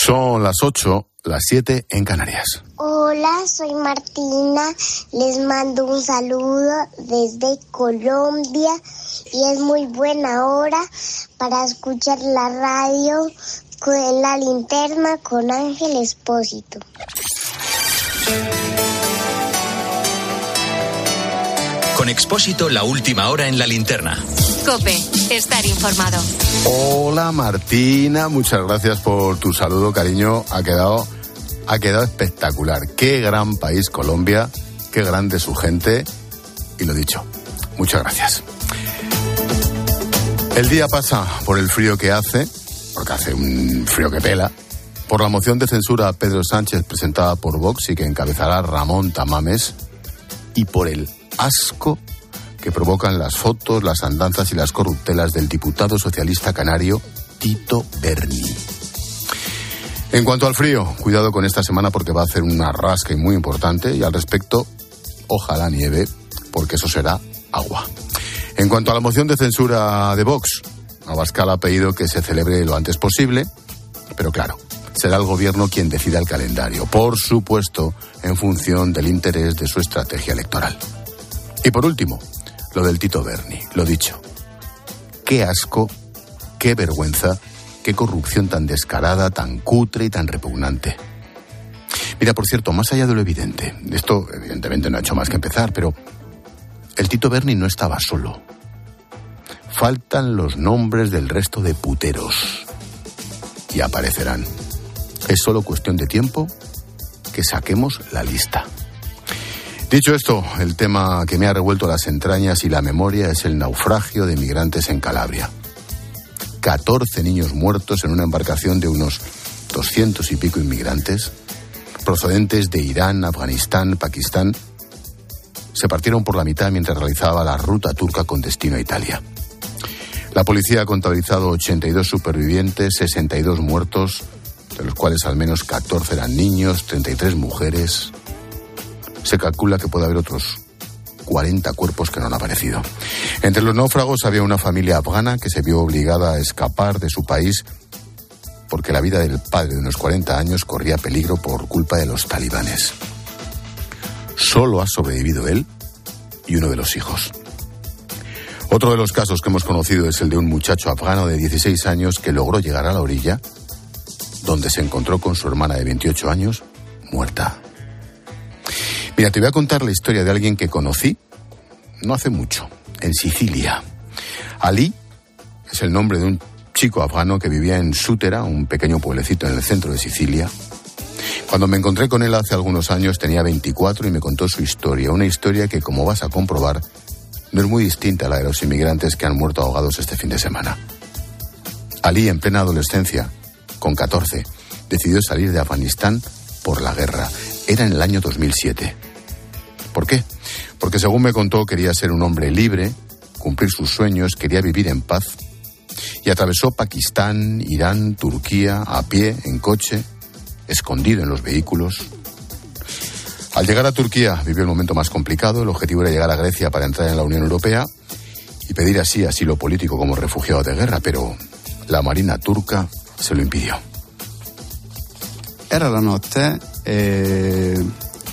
Son las 8, las 7 en Canarias. Hola, soy Martina. Les mando un saludo desde Colombia y es muy buena hora para escuchar la radio con la linterna con Ángel Espósito. Con Expósito, la última hora en la linterna. Cope, estar informado. Hola Martina, muchas gracias por tu saludo, cariño. Ha quedado, ha quedado espectacular. Qué gran país Colombia, qué grande su gente. Y lo dicho, muchas gracias. El día pasa por el frío que hace, porque hace un frío que pela, por la moción de censura a Pedro Sánchez presentada por Vox y que encabezará Ramón Tamames, y por el asco que provocan las fotos, las andanzas y las corruptelas del diputado socialista canario Tito Berni. En cuanto al frío, cuidado con esta semana porque va a hacer una rasca y muy importante y al respecto, ojalá nieve, porque eso será agua. En cuanto a la moción de censura de Vox, Abascal ha pedido que se celebre lo antes posible, pero claro, será el gobierno quien decida el calendario, por supuesto, en función del interés de su estrategia electoral. Y por último, lo del Tito Berni, lo dicho. Qué asco, qué vergüenza, qué corrupción tan descarada, tan cutre y tan repugnante. Mira, por cierto, más allá de lo evidente, esto evidentemente no ha hecho más que empezar, pero el Tito Berni no estaba solo. Faltan los nombres del resto de puteros. Y aparecerán. Es solo cuestión de tiempo que saquemos la lista. Dicho esto, el tema que me ha revuelto las entrañas y la memoria es el naufragio de migrantes en Calabria. 14 niños muertos en una embarcación de unos 200 y pico inmigrantes, procedentes de Irán, Afganistán, Pakistán, se partieron por la mitad mientras realizaba la ruta turca con destino a Italia. La policía ha contabilizado 82 supervivientes, 62 muertos, de los cuales al menos 14 eran niños, 33 mujeres, se calcula que puede haber otros 40 cuerpos que no han aparecido. Entre los náufragos había una familia afgana que se vio obligada a escapar de su país porque la vida del padre de unos 40 años corría peligro por culpa de los talibanes. Solo ha sobrevivido él y uno de los hijos. Otro de los casos que hemos conocido es el de un muchacho afgano de 16 años que logró llegar a la orilla, donde se encontró con su hermana de 28 años, muerta. Mira, te voy a contar la historia de alguien que conocí no hace mucho, en Sicilia. Ali es el nombre de un chico afgano que vivía en Sútera, un pequeño pueblecito en el centro de Sicilia. Cuando me encontré con él hace algunos años tenía 24 y me contó su historia, una historia que, como vas a comprobar, no es muy distinta a la de los inmigrantes que han muerto ahogados este fin de semana. Ali, en plena adolescencia, con 14, decidió salir de Afganistán por la guerra. Era en el año 2007. ¿Por qué? Porque según me contó quería ser un hombre libre, cumplir sus sueños, quería vivir en paz. Y atravesó Pakistán, Irán, Turquía, a pie, en coche, escondido en los vehículos. Al llegar a Turquía vivió el momento más complicado. El objetivo era llegar a Grecia para entrar en la Unión Europea y pedir así asilo político como refugiado de guerra, pero la marina turca se lo impidió. Era la noche. Eh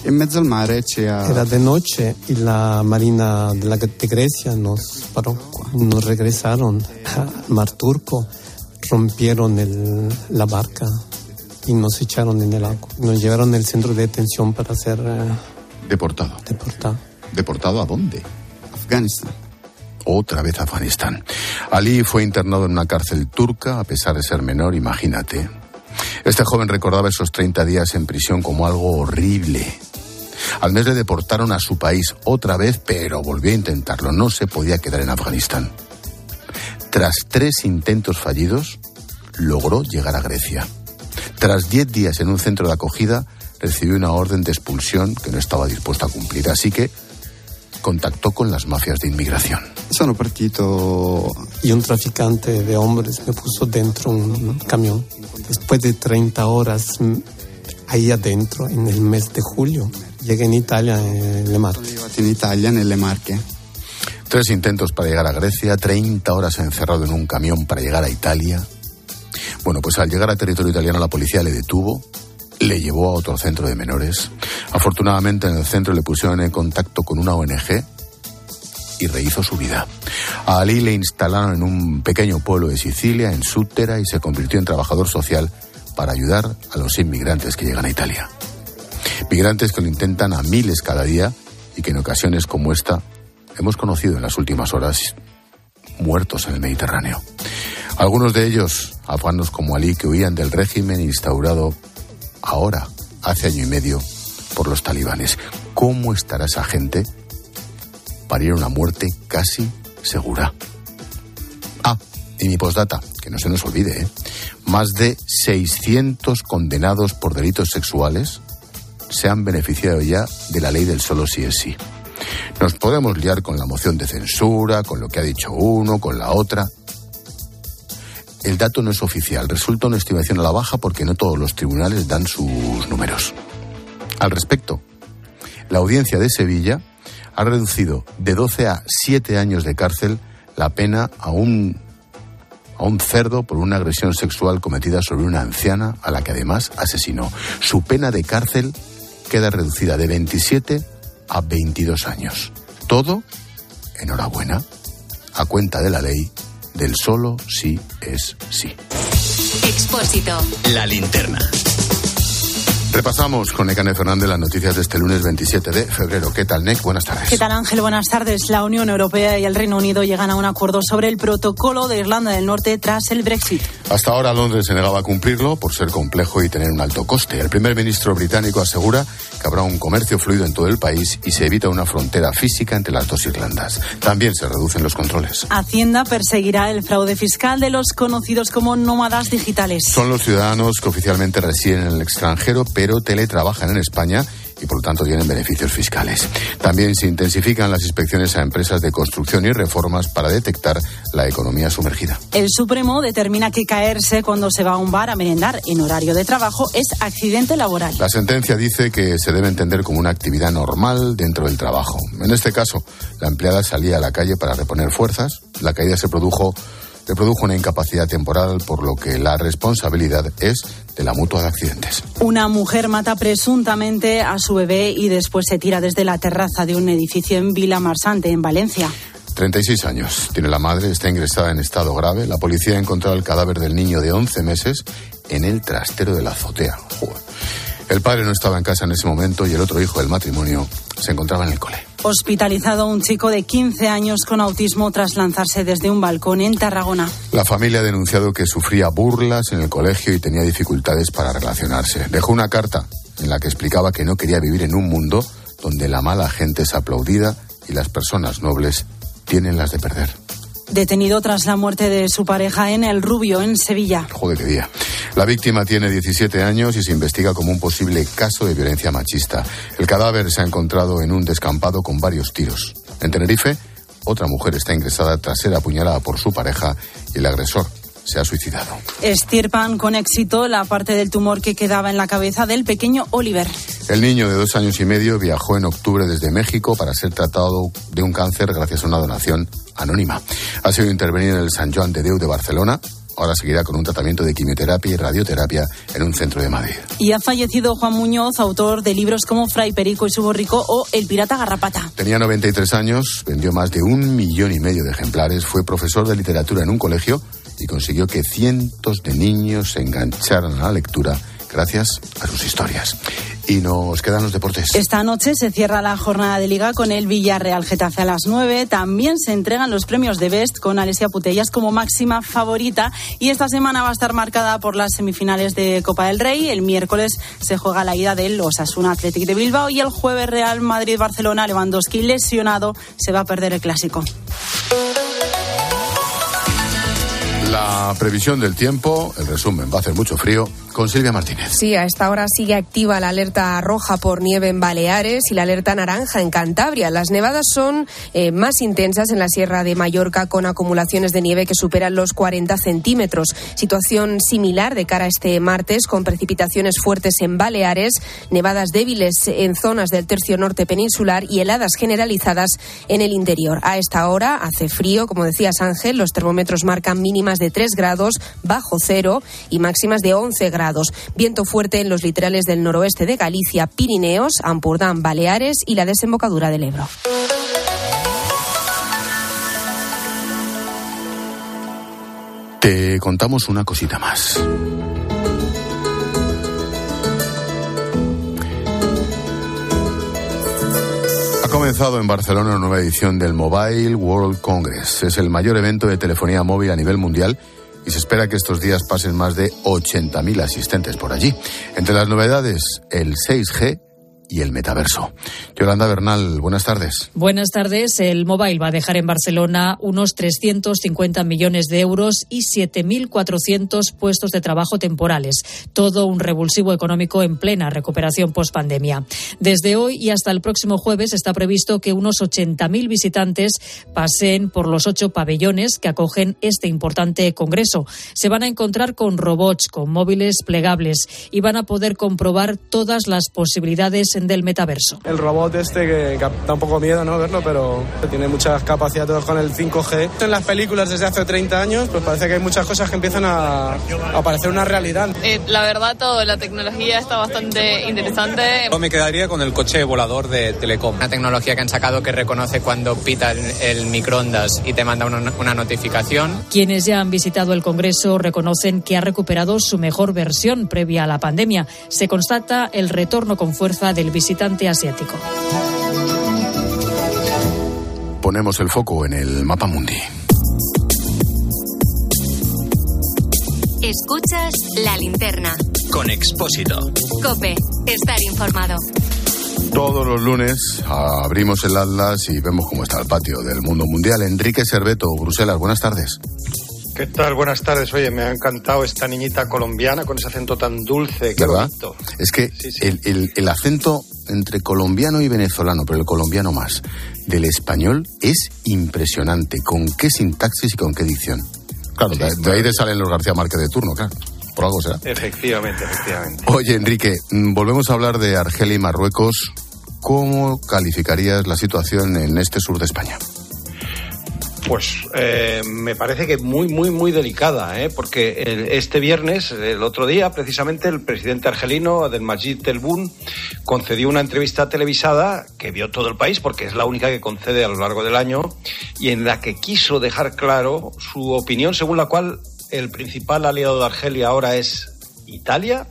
en mezzo al mare c'era... Era de noche y la marina de, la, de Grecia nos paró. Nos regresaron al mar turco, rompieron el, la barca y nos echaron en el agua. Nos llevaron al centro de detención para ser... Eh, deportado. Deportado. ¿Deportado a dónde? Afganistán. Otra vez Afganistán. Ali fue internado en una cárcel turca a pesar de ser menor, imagínate. Este joven recordaba esos 30 días en prisión como algo horrible. Al mes le deportaron a su país otra vez, pero volvió a intentarlo. No se podía quedar en Afganistán. Tras tres intentos fallidos, logró llegar a Grecia. Tras diez días en un centro de acogida, recibió una orden de expulsión que no estaba dispuesto a cumplir. Así que contactó con las mafias de inmigración. Partito y un traficante de hombres me puso dentro un camión. Después de 30 horas mm, ahí adentro, en el mes de julio, llegué en Italia, en Le Marche. En Italia, en Le Marche. Tres intentos para llegar a Grecia, 30 horas encerrado en un camión para llegar a Italia. Bueno, pues al llegar a territorio italiano la policía le detuvo, le llevó a otro centro de menores. Afortunadamente en el centro le pusieron en contacto con una ONG y rehizo su vida. A Ali le instalaron en un pequeño pueblo de Sicilia, en Sútera, y se convirtió en trabajador social para ayudar a los inmigrantes que llegan a Italia. Migrantes que lo intentan a miles cada día y que en ocasiones como esta hemos conocido en las últimas horas muertos en el Mediterráneo. Algunos de ellos, afganos como Ali, que huían del régimen instaurado ahora, hace año y medio, por los talibanes. ¿Cómo estará esa gente para ir a una muerte casi segura? Ah, y mi postdata, que no se nos olvide, ¿eh? más de 600 condenados por delitos sexuales se han beneficiado ya de la ley del solo sí es sí. Nos podemos liar con la moción de censura, con lo que ha dicho uno, con la otra. El dato no es oficial, resulta una estimación a la baja porque no todos los tribunales dan sus números. Al respecto, la audiencia de Sevilla ha reducido de 12 a 7 años de cárcel la pena a un, a un cerdo por una agresión sexual cometida sobre una anciana a la que además asesinó. Su pena de cárcel queda reducida de 27 a 22 años. Todo, enhorabuena, a cuenta de la ley del solo sí es sí. Expósito. La linterna. Repasamos con Necane Fernández las noticias de este lunes 27 de febrero. ¿Qué tal, Nec? Buenas tardes. ¿Qué tal, Ángel? Buenas tardes. La Unión Europea y el Reino Unido llegan a un acuerdo sobre el protocolo de Irlanda del Norte tras el Brexit. Hasta ahora Londres se negaba a cumplirlo por ser complejo y tener un alto coste. El primer ministro británico asegura que habrá un comercio fluido en todo el país y se evita una frontera física entre las dos Irlandas. También se reducen los controles. Hacienda perseguirá el fraude fiscal de los conocidos como nómadas digitales. Son los ciudadanos que oficialmente residen en el extranjero, pero teletrabajan en España y por lo tanto tienen beneficios fiscales. También se intensifican las inspecciones a empresas de construcción y reformas para detectar la economía sumergida. El Supremo determina que caerse cuando se va a un bar a merendar en horario de trabajo es accidente laboral. La sentencia dice que se debe entender como una actividad normal dentro del trabajo. En este caso, la empleada salía a la calle para reponer fuerzas. La caída se produjo le produjo una incapacidad temporal, por lo que la responsabilidad es de la mutua de accidentes. Una mujer mata presuntamente a su bebé y después se tira desde la terraza de un edificio en Vila Marsante, en Valencia. 36 años. Tiene la madre, está ingresada en estado grave. La policía ha encontrado el cadáver del niño de 11 meses en el trastero de la azotea. Joder. El padre no estaba en casa en ese momento y el otro hijo del matrimonio se encontraba en el cole. Hospitalizado un chico de 15 años con autismo tras lanzarse desde un balcón en Tarragona. La familia ha denunciado que sufría burlas en el colegio y tenía dificultades para relacionarse. Dejó una carta en la que explicaba que no quería vivir en un mundo donde la mala gente es aplaudida y las personas nobles tienen las de perder. Detenido tras la muerte de su pareja en El Rubio, en Sevilla. Joder, qué día. La víctima tiene 17 años y se investiga como un posible caso de violencia machista. El cadáver se ha encontrado en un descampado con varios tiros. En Tenerife, otra mujer está ingresada tras ser apuñalada por su pareja y el agresor se ha suicidado. Estirpan con éxito la parte del tumor que quedaba en la cabeza del pequeño Oliver. El niño de dos años y medio viajó en octubre desde México para ser tratado de un cáncer gracias a una donación anónima. Ha sido intervenido en el San Joan de Déu de Barcelona. Ahora seguirá con un tratamiento de quimioterapia y radioterapia en un centro de Madrid. Y ha fallecido Juan Muñoz, autor de libros como Fray Perico y su borrico o El pirata garrapata. Tenía 93 años, vendió más de un millón y medio de ejemplares, fue profesor de literatura en un colegio y consiguió que cientos de niños se engancharan a la lectura gracias a sus historias. Y nos quedan los deportes. Esta noche se cierra la jornada de liga con el Villarreal Getafe a las 9. También se entregan los premios de Best con Alesia Putellas como máxima favorita. Y esta semana va a estar marcada por las semifinales de Copa del Rey. El miércoles se juega la ida del Osasuna Athletic de Bilbao y el jueves Real Madrid-Barcelona Lewandowski lesionado se va a perder el clásico. La previsión del tiempo, el resumen, va a hacer mucho frío con Silvia Martínez. Sí, a esta hora sigue activa la alerta roja por nieve en Baleares y la alerta naranja en Cantabria. Las nevadas son eh, más intensas en la Sierra de Mallorca con acumulaciones de nieve que superan los 40 centímetros. Situación similar de cara a este martes con precipitaciones fuertes en Baleares, nevadas débiles en zonas del tercio norte peninsular y heladas generalizadas en el interior. A esta hora hace frío, como decías Ángel, los termómetros marcan mínimas de de 3 grados bajo cero y máximas de 11 grados. Viento fuerte en los litorales del noroeste de Galicia, Pirineos, Ampurdán, Baleares y la desembocadura del Ebro. Te contamos una cosita más. Comenzado en Barcelona una nueva edición del Mobile World Congress. Es el mayor evento de telefonía móvil a nivel mundial y se espera que estos días pasen más de 80.000 asistentes por allí. Entre las novedades, el 6G y el metaverso. Yolanda Bernal, buenas tardes. Buenas tardes. El Mobile va a dejar en Barcelona unos 350 millones de euros y 7.400 puestos de trabajo temporales. Todo un revulsivo económico en plena recuperación post-pandemia. Desde hoy y hasta el próximo jueves está previsto que unos 80.000 visitantes pasen por los ocho pabellones que acogen este importante congreso. Se van a encontrar con robots, con móviles plegables y van a poder comprobar todas las posibilidades del metaverso. El robot este que, da un poco miedo no verlo, pero tiene muchas capacidades con el 5G. En las películas desde hace 30 años, pues parece que hay muchas cosas que empiezan a, a parecer una realidad. Eh, la verdad, todo, la tecnología está bastante interesante. Yo me quedaría con el coche volador de Telecom. Una tecnología que han sacado que reconoce cuando pita el, el microondas y te manda una, una notificación. Quienes ya han visitado el Congreso reconocen que ha recuperado su mejor versión previa a la pandemia. Se constata el retorno con fuerza del visitante asiático. Ponemos el foco en el mapa mundi. Escuchas la linterna. Con Expósito. Cope, estar informado. Todos los lunes abrimos el Atlas y vemos cómo está el patio del mundo mundial. Enrique Serveto, Bruselas, buenas tardes. ¿Qué tal? Buenas tardes. Oye, me ha encantado esta niñita colombiana con ese acento tan dulce. Qué ¿Verdad? bonito. Es que Sí, sí. El, el- el acento entre colombiano y venezolano, pero el colombiano más, del español es impresionante. ¿Con qué sintaxis y con qué dicción? Claro, de, de ahí te salen los García Márquez de turno, claro. Por algo será. Efectivamente, efectivamente. Oye, Enrique, mm, volvemos a hablar de Argelia y Marruecos. ¿Cómo calificarías la situación en este sur de España? Pues eh, me parece que muy, muy, muy delicada, ¿eh? porque este viernes, el otro día, precisamente, el presidente argelino, Abdelmajid Tebboune, concedió una entrevista televisada que vio todo el país, porque es la única que concede a lo largo del año, y en la que quiso dejar claro su opinión, según la cual el principal aliado de Argelia ahora es Italia,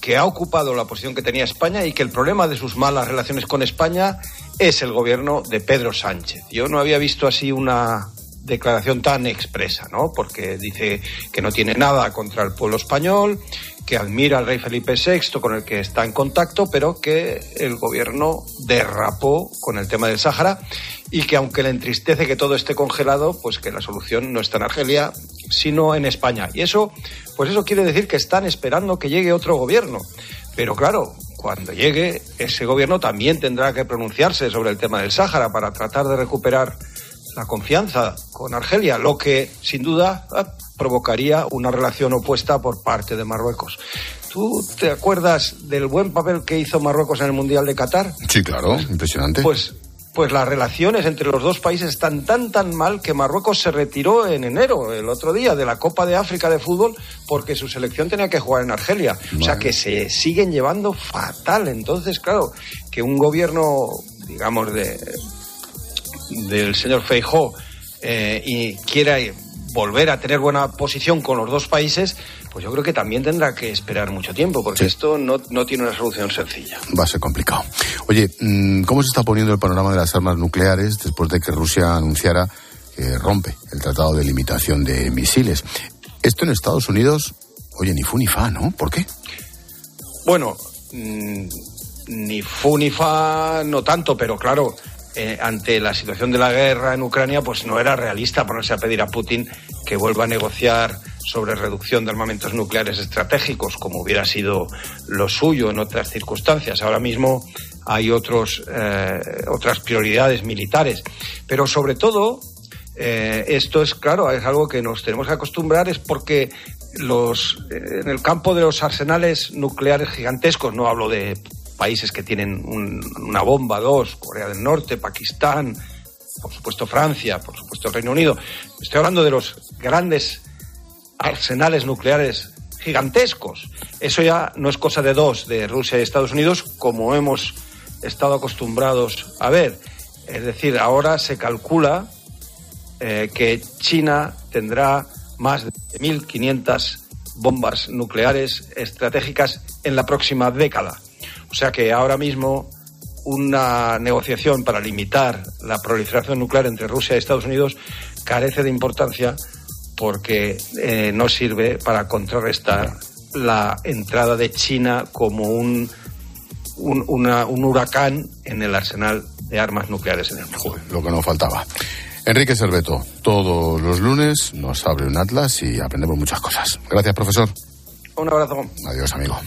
que ha ocupado la posición que tenía España y que el problema de sus malas relaciones con España es el gobierno de Pedro Sánchez. Yo no había visto así una declaración tan expresa, ¿no? Porque dice que no tiene nada contra el pueblo español, que admira al rey Felipe VI con el que está en contacto, pero que el gobierno derrapó con el tema del Sáhara y que aunque le entristece que todo esté congelado, pues que la solución no está en Argelia, sino en España. Y eso, pues eso quiere decir que están esperando que llegue otro gobierno. Pero claro, cuando llegue, ese gobierno también tendrá que pronunciarse sobre el tema del Sáhara para tratar de recuperar la confianza con Argelia, lo que sin duda ah, provocaría una relación opuesta por parte de Marruecos. ¿Tú te acuerdas del buen papel que hizo Marruecos en el Mundial de Qatar? Sí, claro, impresionante. Pues, pues las relaciones entre los dos países están tan tan mal que Marruecos se retiró en enero, el otro día, de la Copa de África de fútbol porque su selección tenía que jugar en Argelia. O sea que se siguen llevando fatal. Entonces, claro, que un gobierno, digamos, de, del señor Feijó eh, y quiera volver a tener buena posición con los dos países, pues yo creo que también tendrá que esperar mucho tiempo, porque esto no, no tiene una solución sencilla. Va a ser complicado. Oye, mm, ¿cómo se está poniendo el panorama de las armas nucleares después de que Rusia anunciara que rompe el tratado de limitación de misiles? Esto en Estados Unidos, oye, ni fu ni fa, ¿no? ¿Por qué? Bueno, mm, ni fu ni fa, no tanto, pero claro, eh, ante la situación de la guerra en Ucrania, pues no era realista ponerse a pedir a Putin que vuelva a negociar sobre reducción de armamentos nucleares estratégicos, como hubiera sido lo suyo en otras circunstancias. Ahora mismo hay otros, eh, otras prioridades militares, pero sobre todo eh, esto es claro, es algo que nos tenemos que acostumbrar, es porque los, en el campo de los arsenales nucleares gigantescos, no hablo de países que tienen un- una bomba, dos, Corea del Norte, Pakistán, por supuesto Francia, por supuesto el Reino Unido, estoy hablando de los grandes arsenales nucleares gigantescos. Eso ya no es cosa de dos, de Rusia y Estados Unidos, como hemos estado acostumbrados a ver. Es decir, ahora se calcula eh, que China tendrá más de 1.500 bombas nucleares estratégicas en la próxima década. O sea que ahora mismo una negociación para limitar la proliferación nuclear entre Rusia y Estados Unidos carece de importancia porque eh, no sirve para contrarrestar la entrada de China como un, un, un, huracán en el arsenal de armas nucleares en el mundo. lo que nos faltaba. Enrique Serveto, todos los lunes nos abre un atlas y aprendemos muchas cosas. Gracias, profesor. Un abrazo. Adiós, amigo.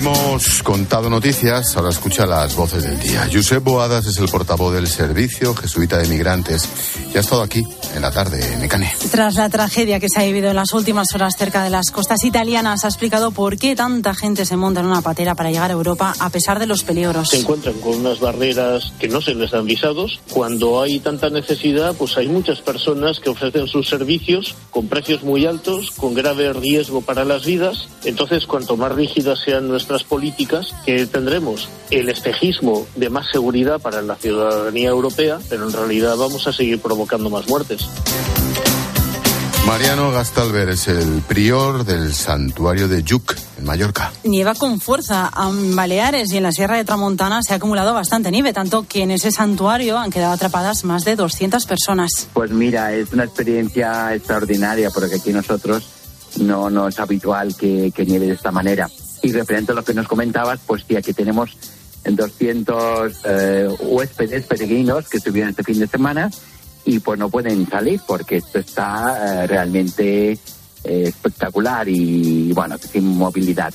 Hemos contado noticias, ahora escucha las voces del día. Josep Boadas es el portavoz del Servicio Jesuita de Migrantes y ha estado aquí en la tarde en Ecane. Tras la tragedia que se ha vivido en las últimas horas cerca de las costas italianas, ha explicado por qué tanta gente se monta en una patera para llegar a Europa a pesar de los peligros. Se encuentran con unas barreras que no se les dan visados. Cuando hay tanta necesidad, pues hay muchas personas que ofrecen sus servicios con precios muy altos, con grave riesgo para las vidas. Entonces, cuanto más rígidas sean nuestras políticas que tendremos el espejismo de más seguridad para la ciudadanía europea, pero en realidad vamos a seguir provocando más muertes. Mariano Gastalver es el prior del santuario de Yuc, en Mallorca. Nieva con fuerza. En Baleares y en la Sierra de Tramontana se ha acumulado bastante nieve, tanto que en ese santuario han quedado atrapadas más de 200 personas. Pues mira, es una experiencia extraordinaria porque aquí nosotros no, no es habitual que, que nieve de esta manera. Y referente a lo que nos comentabas, pues sí, aquí tenemos 200 eh, huéspedes peregrinos que estuvieron este fin de semana y pues no pueden salir porque esto está eh, realmente eh, espectacular y bueno, sin movilidad.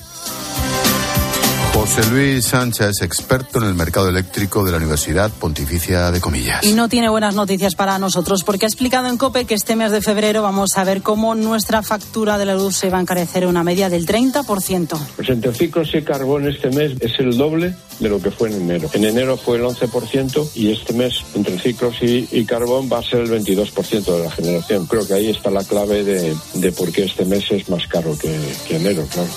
José Luis Sánchez, experto en el mercado eléctrico de la Universidad Pontificia de Comillas. Y no tiene buenas noticias para nosotros porque ha explicado en COPE que este mes de febrero vamos a ver cómo nuestra factura de la luz se va a encarecer una media del 30%. Pues entre ciclos y carbón este mes es el doble de lo que fue en enero. En enero fue el 11% y este mes entre ciclos y, carbón va a ser el 22% de la generación. Creo que ahí está la clave de, de por qué este mes es más caro que, que enero, claro.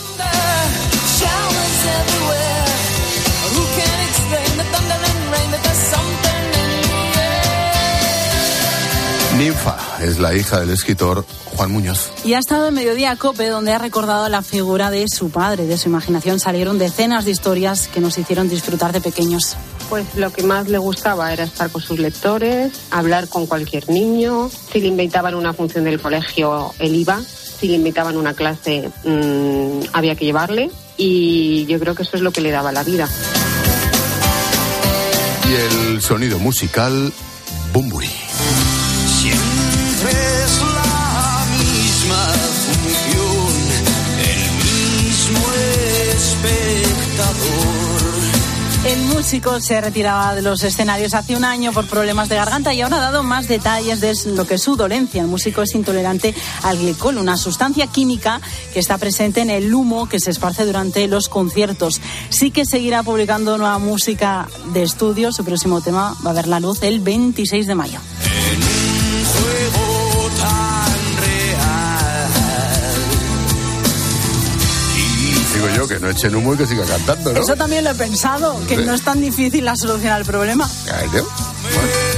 Ninfa es la hija del escritor Juan Muñoz. Y ha estado en Mediodía Cope, donde ha recordado la figura de su padre. De su imaginación salieron decenas de historias que nos hicieron disfrutar de pequeños. Pues lo que más le gustaba era estar con sus lectores, hablar con cualquier niño. Si le invitaban una función del colegio, él iba. Si le invitaban una clase, mmm, había que llevarle. Y yo creo que eso es lo que le daba la vida. Y el sonido musical, Bumburi. Músico se retiraba de los escenarios hace un año por problemas de garganta y ahora ha dado más detalles de lo que es su dolencia. El músico es intolerante al glicol, una sustancia química que está presente en el humo que se esparce durante los conciertos. Sí que seguirá publicando nueva música de estudio. Su próximo tema va a ver la luz el 26 de mayo. Yo, que no echen humo y que siga cantando, ¿no? Eso también lo he pensado, que no es tan difícil la solución al problema. Claro. Bueno,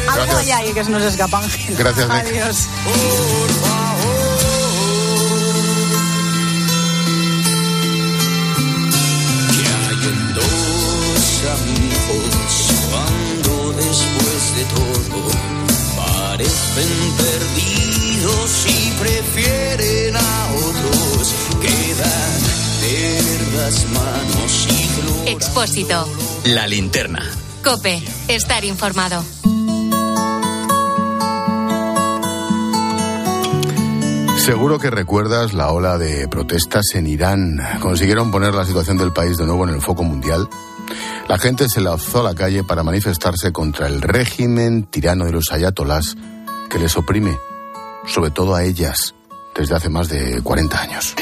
Algo hay ahí que se nos escapan. Gracias, Nick. Adiós. Que hay en dos amigos cuando después de todo parecen perdidos y prefieren a otros y Expósito. La linterna. Cope. Estar informado. Seguro que recuerdas la ola de protestas en Irán. Consiguieron poner la situación del país de nuevo en el foco mundial. La gente se lanzó a la calle para manifestarse contra el régimen tirano de los ayatolás que les oprime, sobre todo a ellas, desde hace más de 40 años.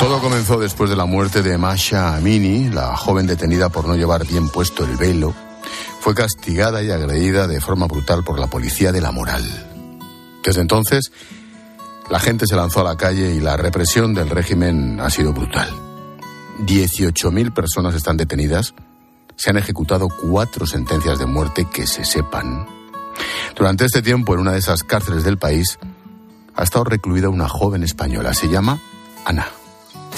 Todo comenzó después de la muerte de Masha Amini, la joven detenida por no llevar bien puesto el velo. Fue castigada y agredida de forma brutal por la policía de la moral. Desde entonces, la gente se lanzó a la calle y la represión del régimen ha sido brutal. 18.000 personas están detenidas. Se han ejecutado cuatro sentencias de muerte que se sepan. Durante este tiempo, en una de esas cárceles del país, ha estado recluida una joven española. Se llama Ana.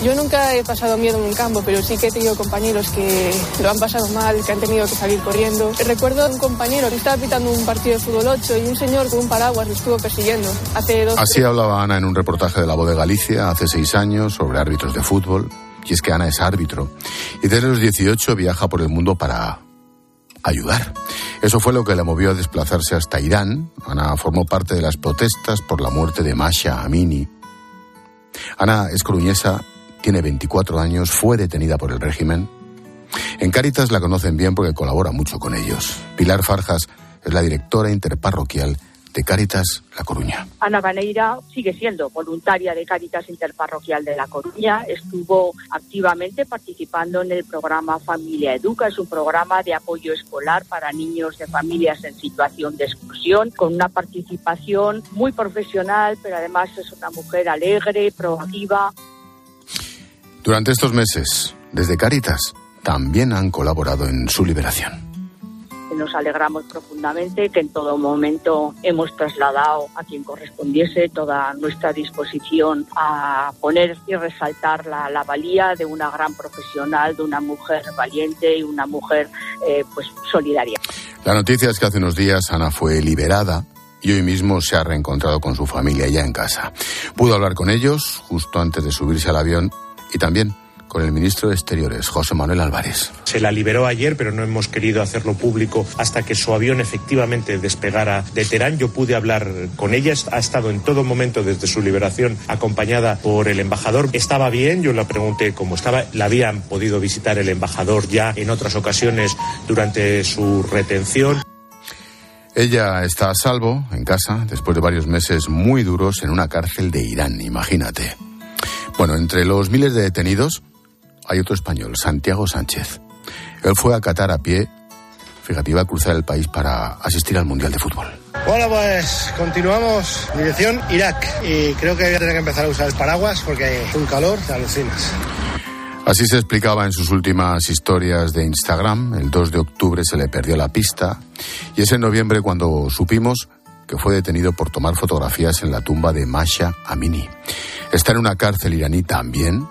Yo nunca he pasado miedo en un campo, pero sí que he tenido compañeros que lo han pasado mal, que han tenido que salir corriendo. Recuerdo a un compañero que estaba pitando un partido de fútbol 8 y un señor con un paraguas lo estuvo persiguiendo. Hace dos Así hablaba Ana en un reportaje de La Voz de Galicia hace seis años sobre árbitros de fútbol. Y es que Ana es árbitro. Y desde los 18 viaja por el mundo para ayudar. Eso fue lo que le movió a desplazarse hasta Irán. Ana formó parte de las protestas por la muerte de Masha Amini. Ana es coruñesa tiene 24 años, fue detenida por el régimen. En Cáritas la conocen bien porque colabora mucho con ellos. Pilar Farjas es la directora interparroquial de Cáritas La Coruña. Ana Baneira sigue siendo voluntaria de Cáritas Interparroquial de La Coruña. Estuvo activamente participando en el programa Familia Educa. Es un programa de apoyo escolar para niños de familias en situación de exclusión, con una participación muy profesional, pero además es una mujer alegre, proactiva. Durante estos meses, desde Cáritas, también han colaborado en su liberación. Nos alegramos profundamente que en todo momento hemos trasladado a quien correspondiese toda nuestra disposición a poner y resaltar la, la valía de una gran profesional, de una mujer valiente y una mujer eh, pues solidaria. La noticia es que hace unos días Ana fue liberada y hoy mismo se ha reencontrado con su familia ya en casa. Pudo hablar con ellos justo antes de subirse al avión y también con el ministro de Exteriores, José Manuel Álvarez. Se la liberó ayer, pero no hemos querido hacerlo público hasta que su avión efectivamente despegara de Teherán. Yo pude hablar con ella, ha estado en todo momento desde su liberación acompañada por el embajador. Estaba bien, yo le pregunté cómo estaba. La habían podido visitar el embajador ya en otras ocasiones durante su retención. Ella está a salvo en casa después de varios meses muy duros en una cárcel de Irán, imagínate. Bueno, entre los miles de detenidos hay otro español, Santiago Sánchez. Él fue a Qatar a pie, fíjate, iba a cruzar el país para asistir al Mundial de Fútbol. Bueno, pues continuamos dirección Irak y creo que voy a tener que empezar a usar el paraguas porque hay un calor de alucinas. Así se explicaba en sus últimas historias de Instagram. El 2 de octubre se le perdió la pista y es en noviembre cuando supimos que fue detenido por tomar fotografías en la tumba de Masha Amini. Está en una cárcel iraní también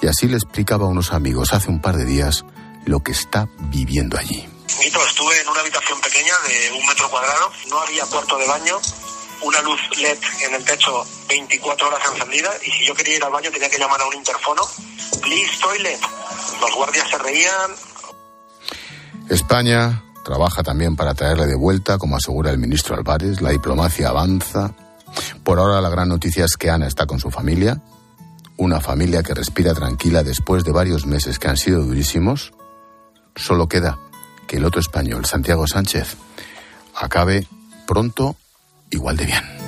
y así le explicaba a unos amigos hace un par de días lo que está viviendo allí. Mito, estuve en una habitación pequeña de un metro cuadrado, no había puerto de baño, una luz LED en el techo 24 horas encendida y si yo quería ir al baño tenía que llamar a un interfono, please toilet. Los guardias se reían. España trabaja también para traerle de vuelta, como asegura el ministro Álvarez, la diplomacia avanza. Por ahora la gran noticia es que Ana está con su familia, una familia que respira tranquila después de varios meses que han sido durísimos. Solo queda que el otro español, Santiago Sánchez, acabe pronto igual de bien.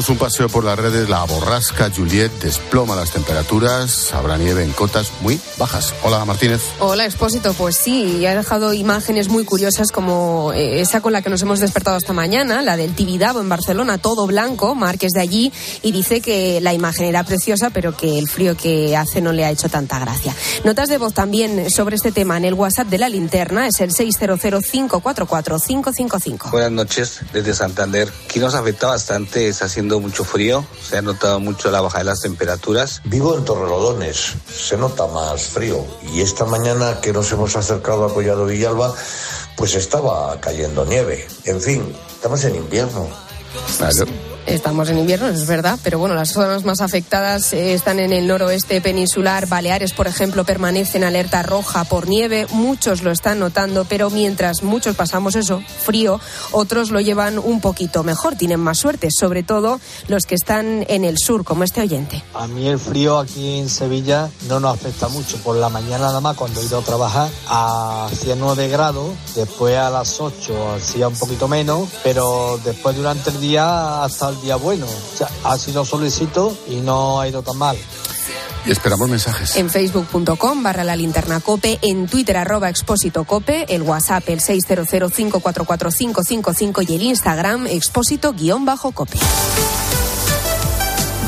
Damos un paseo por las redes. La borrasca Juliet desploma las temperaturas. Habrá nieve en cotas muy bajas. Hola, Martínez. Hola, Expósito. Pues sí, y ha dejado imágenes muy curiosas como eh, esa con la que nos hemos despertado esta mañana, la del Tibidabo en Barcelona, todo blanco. Marques de allí y dice que la imagen era preciosa, pero que el frío que hace no le ha hecho tanta gracia. Notas de voz también sobre este tema en el WhatsApp de la linterna, es el 600-544-555. Buenas noches desde Santander. Aquí nos afecta bastante, está haciendo mucho frío, se ha notado mucho la baja de las temperaturas. Vivo en Torrelodones, se nota más frío y esta mañana que nos hemos acercado a Collado Villalba, pues estaba cayendo nieve. En fin, estamos en invierno. Claro. Estamos en invierno, es verdad, pero bueno, las zonas más afectadas eh, están en el noroeste peninsular. Baleares, por ejemplo, permanecen alerta roja por nieve. Muchos lo están notando, pero mientras muchos pasamos eso, frío, otros lo llevan un poquito mejor, tienen más suerte, sobre todo los que están en el sur, como este oyente. A mí el frío aquí en Sevilla no nos afecta mucho. Por la mañana nada más, cuando he ido a trabajar, hacía 9 grados, después a las 8 hacía un poquito menos, pero después durante el día hasta el día bueno. O sea, ha sido solicito y no ha ido tan mal. Y esperamos mensajes. En facebook.com barra la linterna cope, en Twitter arroba expósito cope, el WhatsApp el 600544555 y el Instagram expósito guion bajo cope.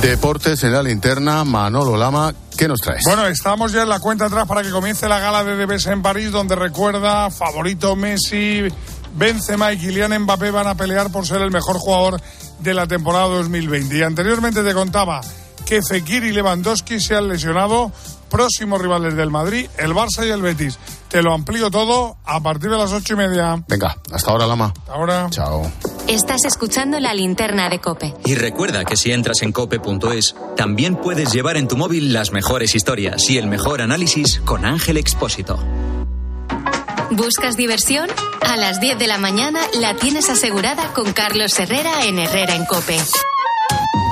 Deportes en la linterna, Manolo Lama, ¿qué nos traes? Bueno, estamos ya en la cuenta atrás para que comience la gala de DBS en París, donde recuerda favorito Messi, Benzema y Kylian Mbappé van a pelear por ser el mejor jugador de la temporada 2020. Y anteriormente te contaba que Fekir y Lewandowski se han lesionado, próximos rivales del Madrid, el Barça y el Betis. Te lo amplío todo a partir de las ocho y media. Venga, hasta ahora, Lama. Hasta ahora. Chao. Estás escuchando la linterna de Cope. Y recuerda que si entras en cope.es, también puedes llevar en tu móvil las mejores historias y el mejor análisis con Ángel Expósito. ¿Buscas diversión? A las 10 de la mañana la tienes asegurada con Carlos Herrera en Herrera en Cope.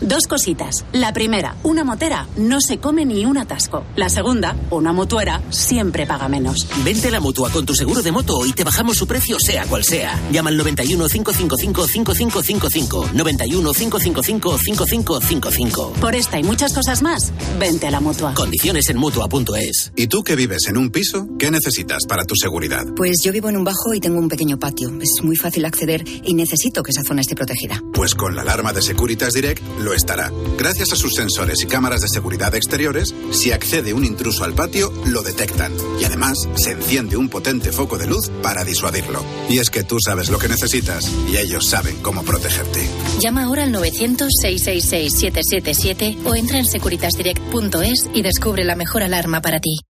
Dos cositas. La primera, una motera no se come ni un atasco. La segunda, una motuera siempre paga menos. Vente a la mutua con tu seguro de moto y te bajamos su precio sea cual sea. Llama al 91 555 5555. 91 555 5555. Por esta y muchas cosas más, vente a la mutua. Condiciones en mutua.es. ¿Y tú que vives en un piso? ¿Qué necesitas para tu seguridad? Pues yo vivo en un bajo y tengo un pequeño patio. Es muy fácil acceder y necesito que esa zona esté protegida. Pues con la alarma de Securitas Direct lo estará. Gracias a sus sensores y cámaras de seguridad exteriores, si accede un intruso al patio, lo detectan. Y además, se enciende un potente foco de luz para disuadirlo. Y es que tú sabes lo que necesitas y ellos saben cómo protegerte. Llama ahora al 900-666-777 o entra en securitasdirect.es y descubre la mejor alarma para ti.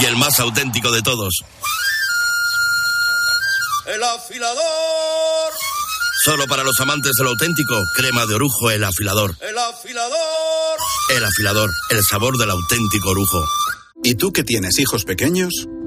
Y el más auténtico de todos. El afilador. Solo para los amantes del auténtico, crema de orujo, el afilador. El afilador. El afilador, el sabor del auténtico orujo. ¿Y tú que tienes hijos pequeños?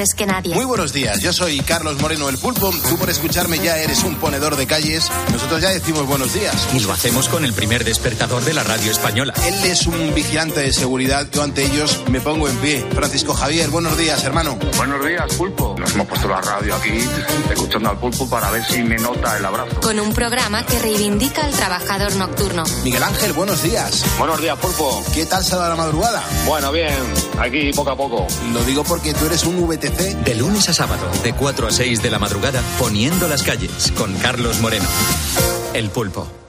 antes que nadie. Muy buenos días, yo soy Carlos Moreno el Pulpo. Tú por escucharme ya eres un ponedor de calles. Nosotros ya decimos buenos días. Y lo hacemos con el primer despertador de la radio española. Él es un vigilante de seguridad. Yo ante ellos me pongo en pie. Francisco Javier, buenos días, hermano. Buenos días, Pulpo. Nos hemos puesto la radio aquí escuchando al Pulpo para ver si me nota el abrazo. Con un programa que reivindica al trabajador nocturno. Miguel Ángel, buenos días. Buenos días, Pulpo. ¿Qué tal se va la madrugada? Bueno, bien. Aquí poco a poco. Lo digo porque tú eres un De lunes a sábado, de 4 a 6 de la madrugada, poniendo las calles con Carlos Moreno. El pulpo.